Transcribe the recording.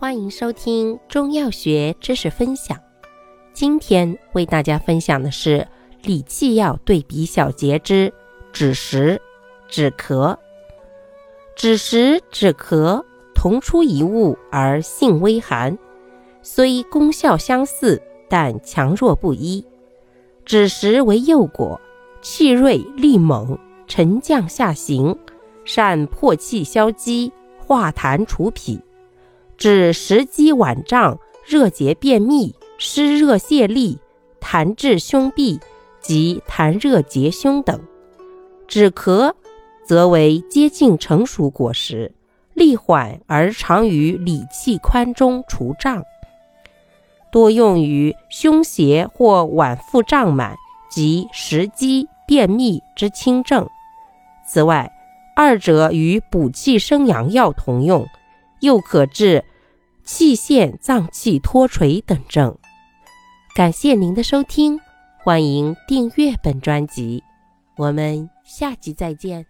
欢迎收听中药学知识分享。今天为大家分享的是理气药对比小节之枳实、止咳。枳实、止咳同出一物，而性微寒，虽功效相似，但强弱不一。枳实为幼果，气锐力猛，沉降下行，善破气消积，化痰除痞。治食积脘胀、热结便秘、湿热泄痢、痰滞胸壁及痰热结胸等。止咳则为接近成熟果实，力缓而常于理气宽中除胀，多用于胸胁或脘腹胀满及食积便秘之轻症。此外，二者与补气生阳药同用，又可治。气陷、脏器脱垂等症。感谢您的收听，欢迎订阅本专辑，我们下集再见。